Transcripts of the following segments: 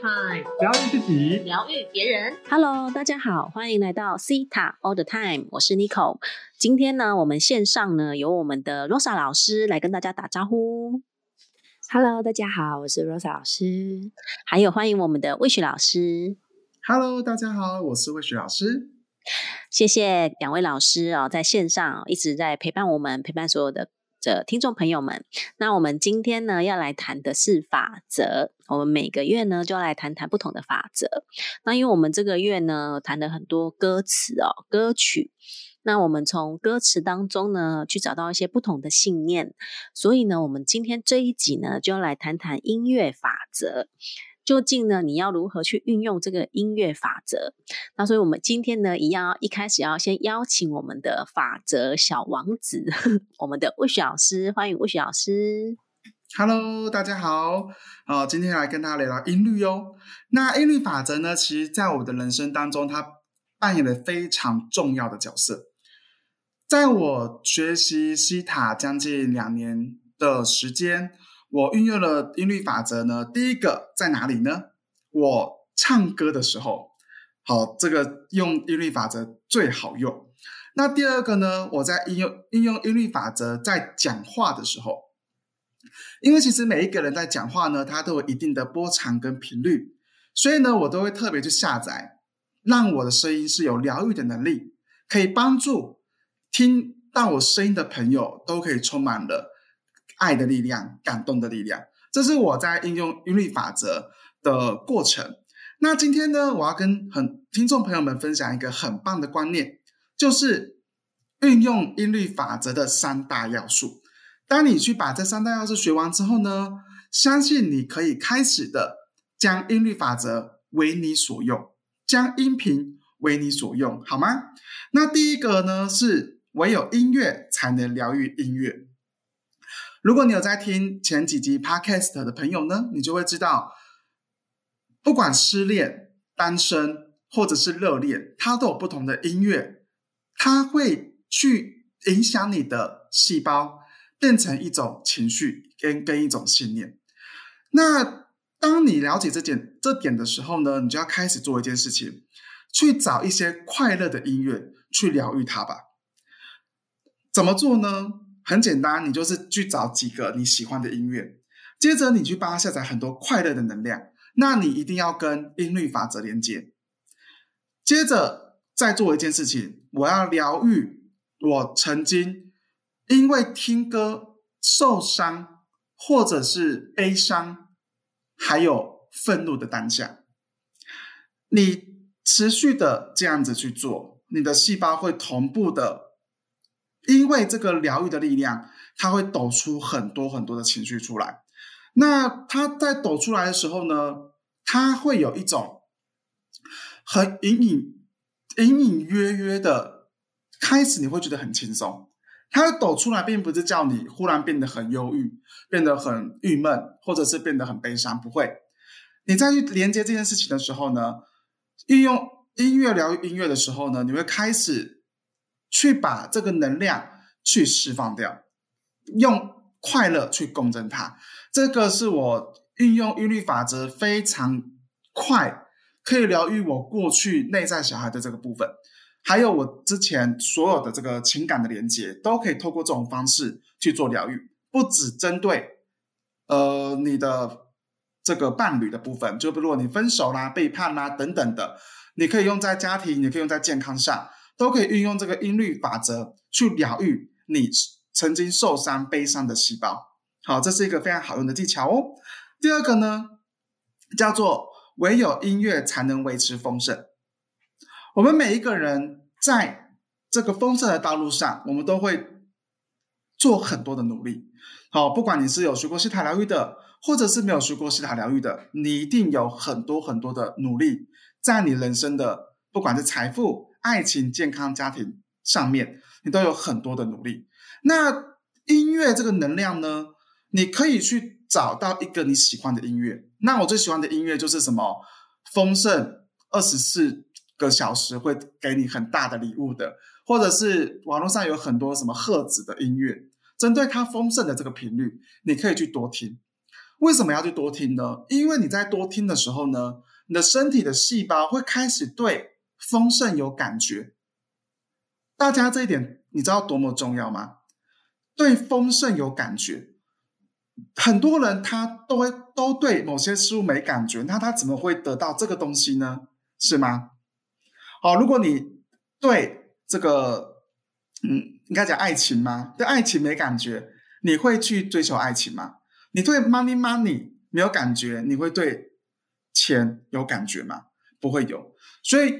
Time，疗愈自己，疗愈别人。Hello，大家好，欢迎来到 Cita All the Time，我是 Nico。今天呢，我们线上呢有我们的 Rosa 老师来跟大家打招呼，Hello，大家好，我是 Rosa 老师。还有欢迎我们的魏雪老师。Hello，大家好，我是魏雪老师。谢谢两位老师哦，在线上一直在陪伴我们，陪伴所有的的听众朋友们。那我们今天呢要来谈的是法则，我们每个月呢就要来谈谈不同的法则。那因为我们这个月呢谈了很多歌词哦，歌曲。那我们从歌词当中呢，去找到一些不同的信念，所以呢，我们今天这一集呢，就要来谈谈音乐法则。究竟呢，你要如何去运用这个音乐法则？那所以我们今天呢，一样一开始要先邀请我们的法则小王子，我们的魏雪老师，欢迎魏雪老师。Hello，大家好，呃，今天来跟大家聊聊音律哦。那音律法则呢，其实在我的人生当中，它扮演了非常重要的角色。在我学习西塔将近两年的时间，我运用了音律法则呢。第一个在哪里呢？我唱歌的时候，好，这个用音律法则最好用。那第二个呢，我在应用应用音律法则在讲话的时候。因为其实每一个人在讲话呢，他都有一定的波长跟频率，所以呢，我都会特别去下载，让我的声音是有疗愈的能力，可以帮助听到我声音的朋友都可以充满了爱的力量、感动的力量。这是我在应用音律法则的过程。那今天呢，我要跟很听众朋友们分享一个很棒的观念，就是运用音律法则的三大要素。当你去把这三大要素学完之后呢，相信你可以开始的将音律法则为你所用，将音频为你所用，好吗？那第一个呢是唯有音乐才能疗愈音乐。如果你有在听前几集 podcast 的朋友呢，你就会知道，不管失恋、单身或者是热恋，它都有不同的音乐，它会去影响你的细胞。变成一种情绪跟跟一种信念。那当你了解这点这点的时候呢，你就要开始做一件事情，去找一些快乐的音乐去疗愈它吧。怎么做呢？很简单，你就是去找几个你喜欢的音乐，接着你去帮他下载很多快乐的能量。那你一定要跟音律法则连接。接着再做一件事情，我要疗愈我曾经。因为听歌受伤，或者是悲伤，还有愤怒的当下，你持续的这样子去做，你的细胞会同步的，因为这个疗愈的力量，它会抖出很多很多的情绪出来。那它在抖出来的时候呢，它会有一种很隐隐、隐隐约约的开始，你会觉得很轻松。它抖出来，并不是叫你忽然变得很忧郁，变得很郁闷，或者是变得很悲伤，不会。你再去连接这件事情的时候呢，运用音乐疗愈音乐的时候呢，你会开始去把这个能量去释放掉，用快乐去共振它。这个是我运用韵律法则非常快，可以疗愈我过去内在小孩的这个部分。还有我之前所有的这个情感的连接，都可以透过这种方式去做疗愈，不只针对呃你的这个伴侣的部分，就比如果你分手啦、背叛啦等等的，你可以用在家庭，你可以用在健康上，都可以运用这个音律法则去疗愈你曾经受伤、悲伤的细胞。好，这是一个非常好用的技巧哦。第二个呢，叫做唯有音乐才能维持丰盛。我们每一个人在这个丰盛的道路上，我们都会做很多的努力。好，不管你是有学过西塔疗愈的，或者是没有学过西塔疗愈的，你一定有很多很多的努力，在你人生的不管是财富、爱情、健康、家庭上面，你都有很多的努力。那音乐这个能量呢，你可以去找到一个你喜欢的音乐。那我最喜欢的音乐就是什么？丰盛二十四。个小时会给你很大的礼物的，或者是网络上有很多什么赫子的音乐，针对它丰盛的这个频率，你可以去多听。为什么要去多听呢？因为你在多听的时候呢，你的身体的细胞会开始对丰盛有感觉。大家这一点你知道多么重要吗？对丰盛有感觉，很多人他都会都对某些事物没感觉，那他怎么会得到这个东西呢？是吗？好，如果你对这个，嗯，应该讲爱情吗？对爱情没感觉，你会去追求爱情吗？你对 money money 没有感觉，你会对钱有感觉吗？不会有。所以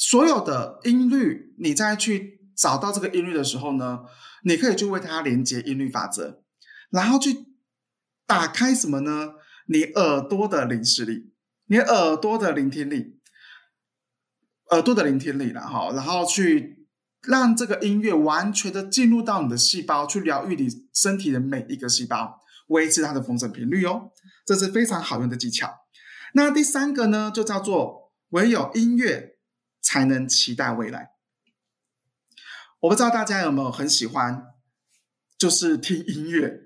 所有的音律，你再去找到这个音律的时候呢，你可以去为它连接音律法则，然后去打开什么呢？你耳朵的灵视力，你耳朵的聆听力，耳朵的聆听力了哈，然后去让这个音乐完全的进入到你的细胞，去疗愈你身体的每一个细胞。维持它的风声频率哦，这是非常好用的技巧。那第三个呢，就叫做唯有音乐才能期待未来。我不知道大家有没有很喜欢，就是听音乐，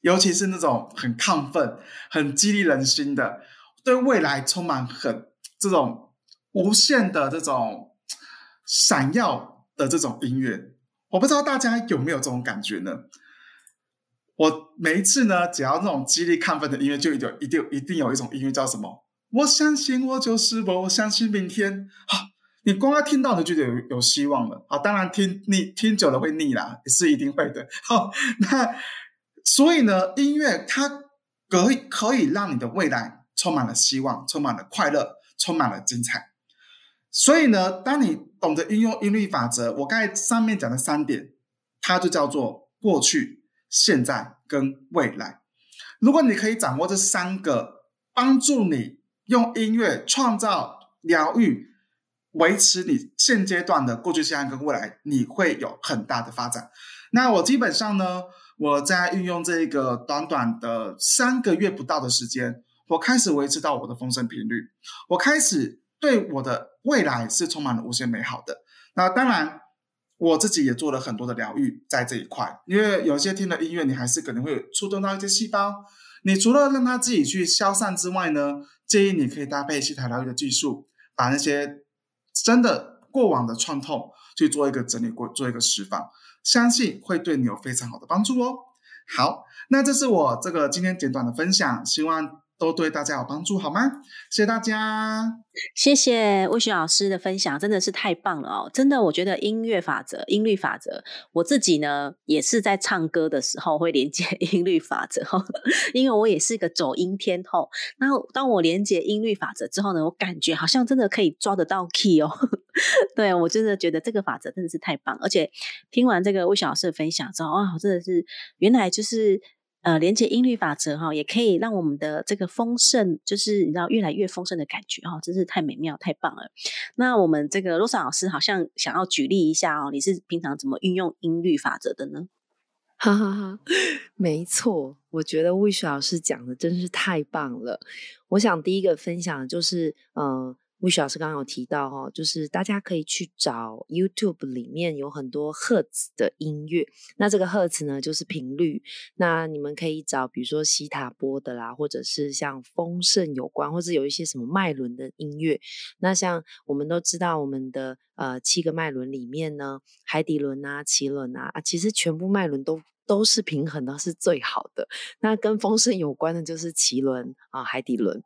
尤其是那种很亢奋、很激励人心的，对未来充满很这种无限的这种闪耀的这种音乐。我不知道大家有没有这种感觉呢？我每一次呢，只要那种激励亢奋的音乐，就一定一定一定有一种音乐叫什么？我相信我就是我，我相信明天。好，你光要听到的就觉得有有希望了。好，当然听腻听久了会腻啦，也是一定会的。好，那所以呢，音乐它可以可以让你的未来充满了希望，充满了快乐，充满了精彩。所以呢，当你懂得运用音律法则，我刚才上面讲的三点，它就叫做过去。现在跟未来，如果你可以掌握这三个，帮助你用音乐创造疗愈，维持你现阶段的过去、现在跟未来，你会有很大的发展。那我基本上呢，我在运用这个短短的三个月不到的时间，我开始维持到我的风声频率，我开始对我的未来是充满了无限美好的。那当然。我自己也做了很多的疗愈在这一块，因为有些听的音乐，你还是可能会触动到一些细胞。你除了让它自己去消散之外呢，建议你可以搭配西塔疗愈的技术，把那些真的过往的创痛去做一个整理过，做一个释放，相信会对你有非常好的帮助哦。好，那这是我这个今天简短的分享，希望。都对大家有帮助，好吗？谢谢大家，谢谢魏雪老师的分享，真的是太棒了哦！真的，我觉得音乐法则、音律法则，我自己呢也是在唱歌的时候会连接音律法则，因为我也是一个走音天后。然后当我连接音律法则之后呢，我感觉好像真的可以抓得到 key 哦。对我真的觉得这个法则真的是太棒，而且听完这个魏雪老师的分享之后，哇，真的是原来就是。呃，连接音律法则哈，也可以让我们的这个丰盛，就是你知道越来越丰盛的感觉哈，真是太美妙、太棒了。那我们这个罗莎老师好像想要举例一下哦，你是平常怎么运用音律法则的呢？哈哈哈，没错，我觉得魏雪老师讲的真是太棒了。我想第一个分享就是，嗯。魏雪老师刚刚有提到哈，就是大家可以去找 YouTube 里面有很多赫兹的音乐，那这个赫兹呢就是频率，那你们可以找比如说西塔波的啦，或者是像丰盛有关，或者有一些什么脉轮的音乐。那像我们都知道我们的呃七个脉轮里面呢，海底轮啊、脐轮啊，啊其实全部脉轮都。都是平衡的，是最好的。那跟丰盛有关的，就是脐轮啊、海底轮。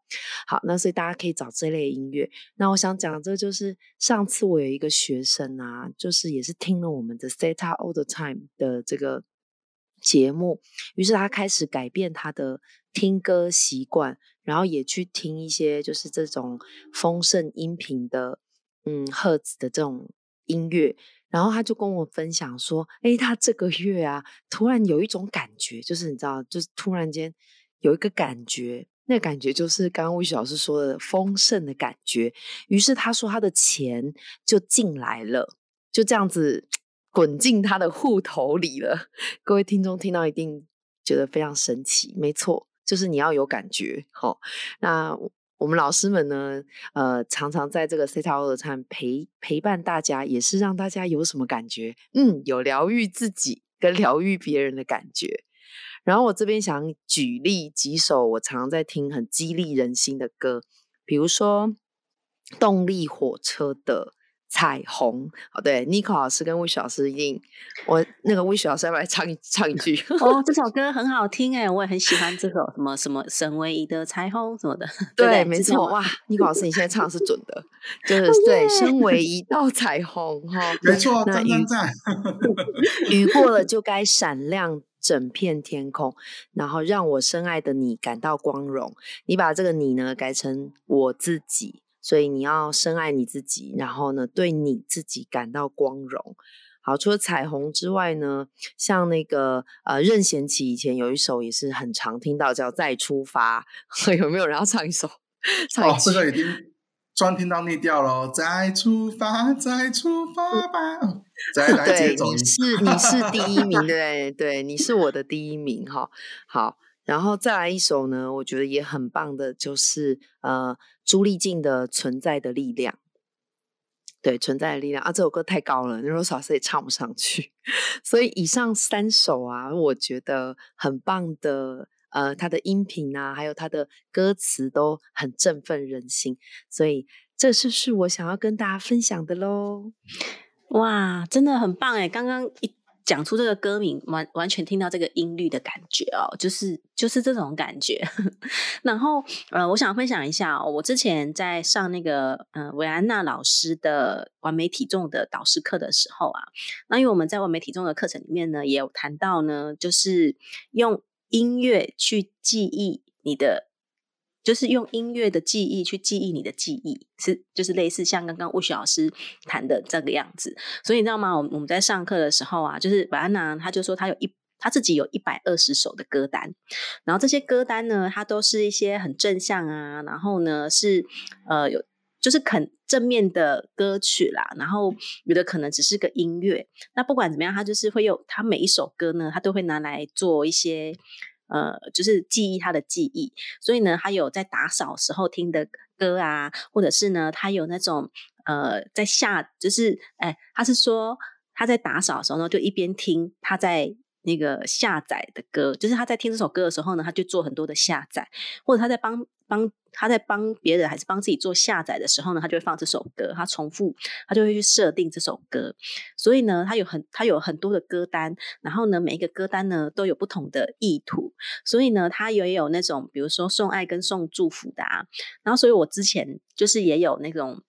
好，那所以大家可以找这类音乐。那我想讲，这就是上次我有一个学生啊，就是也是听了我们的 Theta All the Time 的这个节目，于是他开始改变他的听歌习惯，然后也去听一些就是这种丰盛音频的，嗯，赫兹的这种音乐。然后他就跟我分享说：“哎，他这个月啊，突然有一种感觉，就是你知道，就是突然间有一个感觉，那感觉就是刚刚魏雪老师说的丰盛的感觉。于是他说他的钱就进来了，就这样子滚进他的户头里了。各位听众听到一定觉得非常神奇，没错，就是你要有感觉。好，那。”我们老师们呢，呃，常常在这个 C T O 的餐陪陪伴大家，也是让大家有什么感觉？嗯，有疗愈自己跟疗愈别人的感觉。然后我这边想举例几首我常在听很激励人心的歌，比如说动力火车的。彩虹哦，对，Nico 老师跟 Wish 老师一定，我那个 Wish 老师要不来唱一 唱一句？哦，这首歌很好听哎，我也很喜欢这首什么什么神唯一的彩虹什么的。对，没错，哇，Nico 老师你现在唱的是准的，就是对，身为一道彩虹哈，没错，那雨在，雨过了就该闪亮整片天空，然后让我深爱的你感到光荣。你把这个你呢改成我自己。所以你要深爱你自己，然后呢，对你自己感到光荣。好，除了彩虹之外呢，像那个呃任贤齐以前有一首也是很常听到，叫《再出发》，有没有人要唱一首？哦，这个已 经专听到腻掉了。再出发，再出发吧。再来接走。你是你是第一名，对对，你是我的第一名哈。好。然后再来一首呢，我觉得也很棒的，就是呃朱丽静的《存在的力量》。对，《存在的力量》啊，这首歌太高了，那罗老师也唱不上去。所以以上三首啊，我觉得很棒的，呃，它的音频啊，还有它的歌词都很振奋人心。所以这是是我想要跟大家分享的喽。哇，真的很棒哎！刚刚一。讲出这个歌名，完完全听到这个音律的感觉哦，就是就是这种感觉。然后呃，我想分享一下哦，我之前在上那个呃维安娜老师的完美体重的导师课的时候啊，那因为我们在完美体重的课程里面呢，也有谈到呢，就是用音乐去记忆你的。就是用音乐的记忆去记忆你的记忆，是就是类似像刚刚魏雪老师谈的这个样子。所以你知道吗？我我们在上课的时候啊，就是白安娜，他就说他有一他自己有一百二十首的歌单，然后这些歌单呢，它都是一些很正向啊，然后呢是呃有就是肯正面的歌曲啦，然后有的可能只是个音乐。那不管怎么样，他就是会有他每一首歌呢，他都会拿来做一些。呃，就是记忆他的记忆，所以呢，他有在打扫时候听的歌啊，或者是呢，他有那种呃，在下，就是哎，他是说他在打扫的时候呢，就一边听他在那个下载的歌，就是他在听这首歌的时候呢，他就做很多的下载，或者他在帮。帮他在帮别人还是帮自己做下载的时候呢，他就会放这首歌，他重复，他就会去设定这首歌。所以呢，他有很他有很多的歌单，然后呢，每一个歌单呢都有不同的意图。所以呢，他也有那种比如说送爱跟送祝福的啊。然后，所以我之前就是也有那种。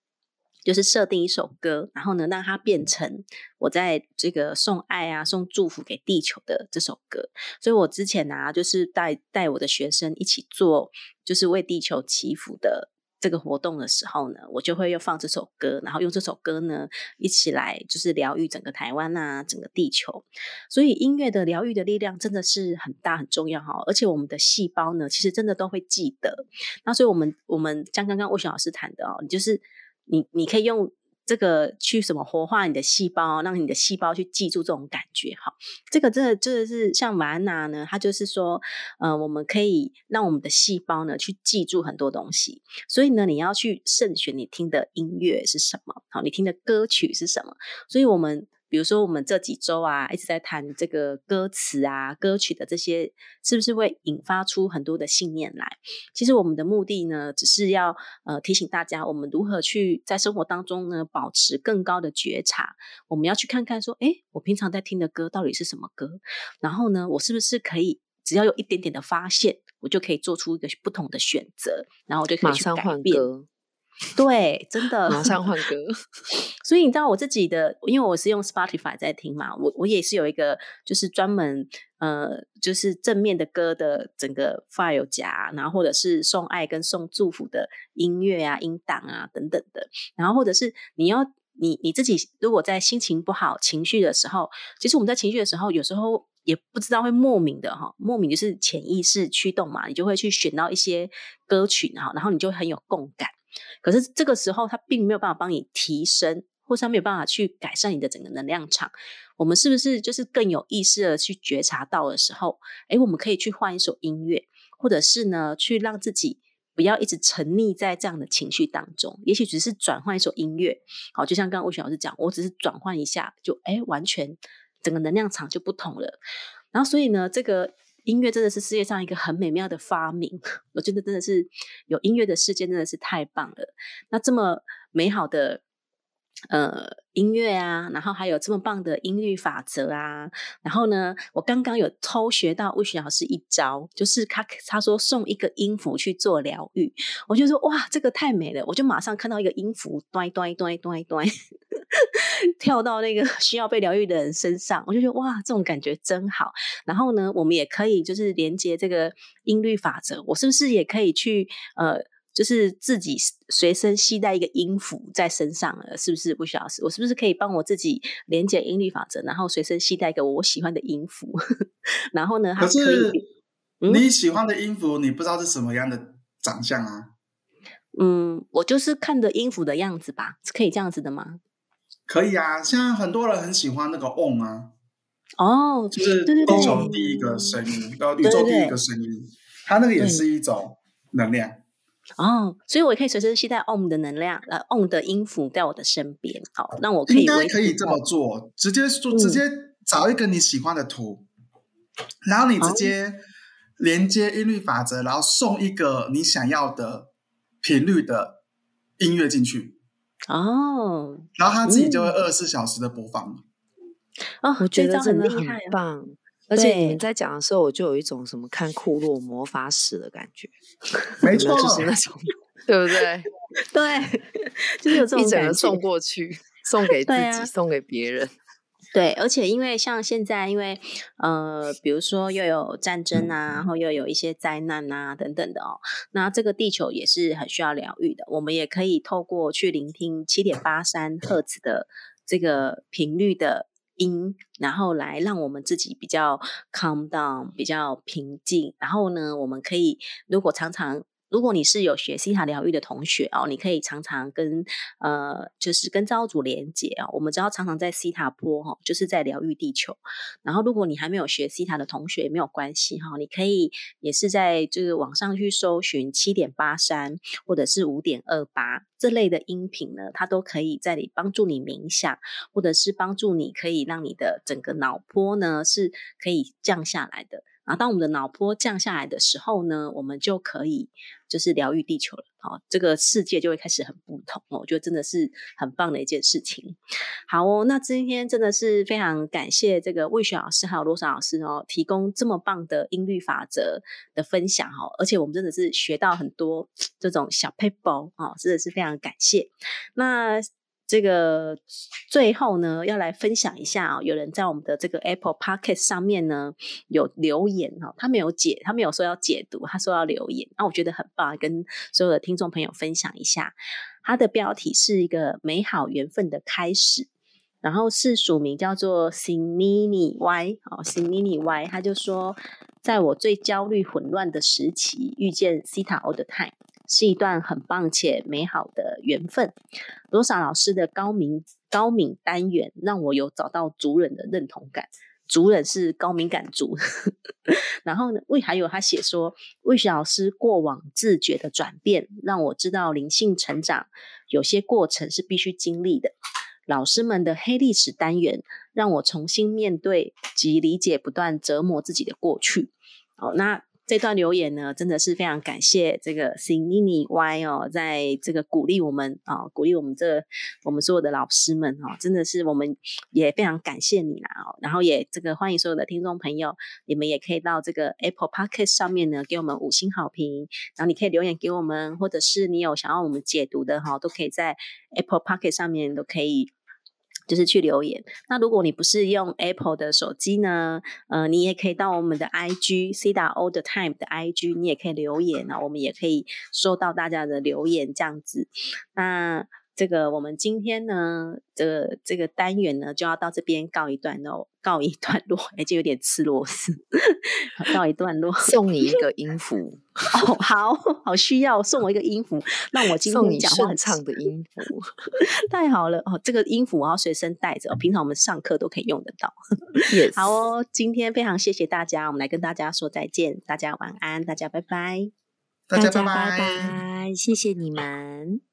就是设定一首歌，然后呢，让它变成我在这个送爱啊、送祝福给地球的这首歌。所以我之前呢，就是带带我的学生一起做，就是为地球祈福的这个活动的时候呢，我就会又放这首歌，然后用这首歌呢一起来，就是疗愈整个台湾啊，整个地球。所以音乐的疗愈的力量真的是很大很重要哈，而且我们的细胞呢，其实真的都会记得。那所以我们我们像刚刚魏璇老师谈的哦，你就是。你你可以用这个去什么活化你的细胞，让你的细胞去记住这种感觉哈。这个真的真的是像玛安娜呢，它就是说，呃，我们可以让我们的细胞呢去记住很多东西。所以呢，你要去慎选你听的音乐是什么，好，你听的歌曲是什么。所以我们。比如说，我们这几周啊，一直在谈这个歌词啊、歌曲的这些，是不是会引发出很多的信念来？其实我们的目的呢，只是要呃提醒大家，我们如何去在生活当中呢，保持更高的觉察。我们要去看看说，哎，我平常在听的歌到底是什么歌？然后呢，我是不是可以只要有一点点的发现，我就可以做出一个不同的选择，然后我就可以去改变。对，真的马上换歌。所以你知道我自己的，因为我是用 Spotify 在听嘛，我我也是有一个就是专门呃，就是正面的歌的整个 file 夹，然后或者是送爱跟送祝福的音乐啊、音档啊等等的，然后或者是你要你你自己如果在心情不好、情绪的时候，其实我们在情绪的时候，有时候也不知道会莫名的哈，莫名就是潜意识驱动嘛，你就会去选到一些歌曲，然后然后你就很有共感。可是这个时候，它并没有办法帮你提升，或是它没有办法去改善你的整个能量场。我们是不是就是更有意识的去觉察到的时候，哎，我们可以去换一首音乐，或者是呢，去让自己不要一直沉溺在这样的情绪当中。也许只是转换一首音乐，好，就像刚刚魏雪老师讲，我只是转换一下，就哎，完全整个能量场就不同了。然后所以呢，这个音乐真的是世界上一个很美妙的发明，我觉得真的是有音乐的世界真的是太棒了。那这么美好的。呃，音乐啊，然后还有这么棒的音律法则啊，然后呢，我刚刚有偷学到魏雪老师一招，就是他他说送一个音符去做疗愈，我就说哇，这个太美了，我就马上看到一个音符，端端端端端，跳到那个 需要被疗愈的人身上，我就觉得哇，这种感觉真好。然后呢，我们也可以就是连接这个音律法则，我是不是也可以去呃？就是自己随身携带一个音符在身上了，是不是不需要？我是不是可以帮我自己连接音律法则，然后随身携带一个我喜欢的音符？然后呢？可是你喜欢的音符，你不知道是什么样的长相啊？嗯，我就是看着音符的样子吧，是可以这样子的吗？可以啊，现在很多人很喜欢那个 on 啊，哦，就是地球第一个声音，呃，宇宙第一个声音，它那个也是一种能量。哦，所以我也可以随身携带 on 的能量，呃，on 的音符在我的身边，好，那我可以应该可以这么做，直接做，直接找一个你喜欢的图，然后你直接连接音律法则，然后送一个你想要的频率的音乐进去，哦，然后他自己就会二十四小时的播放哦，我觉得真的很棒。而且你们在讲的时候，我就有一种什么看库洛魔法史的感觉，没错，就是那种，对不对？对，就是有这种一整个，送过去，送给自己，送给别人。对，而且因为像现在，因为呃，比如说又有战争啊，然后又有一些灾难啊等等的哦，那这个地球也是很需要疗愈的。我们也可以透过去聆听七点八三赫兹的这个频率的。音，然后来让我们自己比较 calm down，比较平静。然后呢，我们可以如果常常。如果你是有学西塔疗愈的同学哦，你可以常常跟呃，就是跟造物主连接哦。我们知道常常在西塔坡哈，就是在疗愈地球。然后，如果你还没有学西塔的同学也没有关系哈，你可以也是在这个网上去搜寻七点八三或者是五点二八这类的音频呢，它都可以在你帮助你冥想，或者是帮助你可以让你的整个脑波呢是可以降下来的。啊，当我们的脑波降下来的时候呢，我们就可以就是疗愈地球了。好，这个世界就会开始很不同哦。我觉得真的是很棒的一件事情。好哦，那今天真的是非常感谢这个魏雪老师还有罗莎老师哦，提供这么棒的音律法则的分享哦。而且我们真的是学到很多这种小 paper 哦，真的是非常感谢。那。这个最后呢，要来分享一下啊，有人在我们的这个 Apple Podcast 上面呢有留言哈，他没有解，他没有说要解读，他说要留言，那我觉得很棒，跟所有的听众朋友分享一下。他的标题是一个美好缘分的开始，然后是署名叫做 Sinini Y 哦，Sinini Y，他就说，在我最焦虑混乱的时期，遇见 Sita All the Time。是一段很棒且美好的缘分。罗莎老师的高明高敏单元让我有找到主人的认同感，主人是高敏感族。然后呢，魏还有他写说，魏雪老师过往自觉的转变，让我知道灵性成长有些过程是必须经历的。老师们的黑历史单元让我重新面对及理解不断折磨自己的过去。好，那。这段留言呢，真的是非常感谢这个 Sinini Y 哦，在这个鼓励我们啊，鼓励我们这我们所有的老师们哦，真的是我们也非常感谢你啦哦，然后也这个欢迎所有的听众朋友，你们也可以到这个 Apple Podcast 上面呢，给我们五星好评，然后你可以留言给我们，或者是你有想要我们解读的哈，都可以在 Apple Podcast 上面都可以。就是去留言。那如果你不是用 Apple 的手机呢？呃，你也可以到我们的 IG C 打 All the Time 的 IG，你也可以留言啊，我们也可以收到大家的留言这样子。那。这个我们今天呢，这个这个单元呢就要到这边告一段落，告一段落，哎，就有点吃螺丝，告一段落，送你一个音符哦，好好需要送我一个音符，让我今天讲话很畅的音符，太好了哦，这个音符我要随身带着，平常我们上课都可以用得到。好哦，今天非常谢谢大家，我们来跟大家说再见，大家晚安，大家拜拜，大家拜拜，谢谢你们。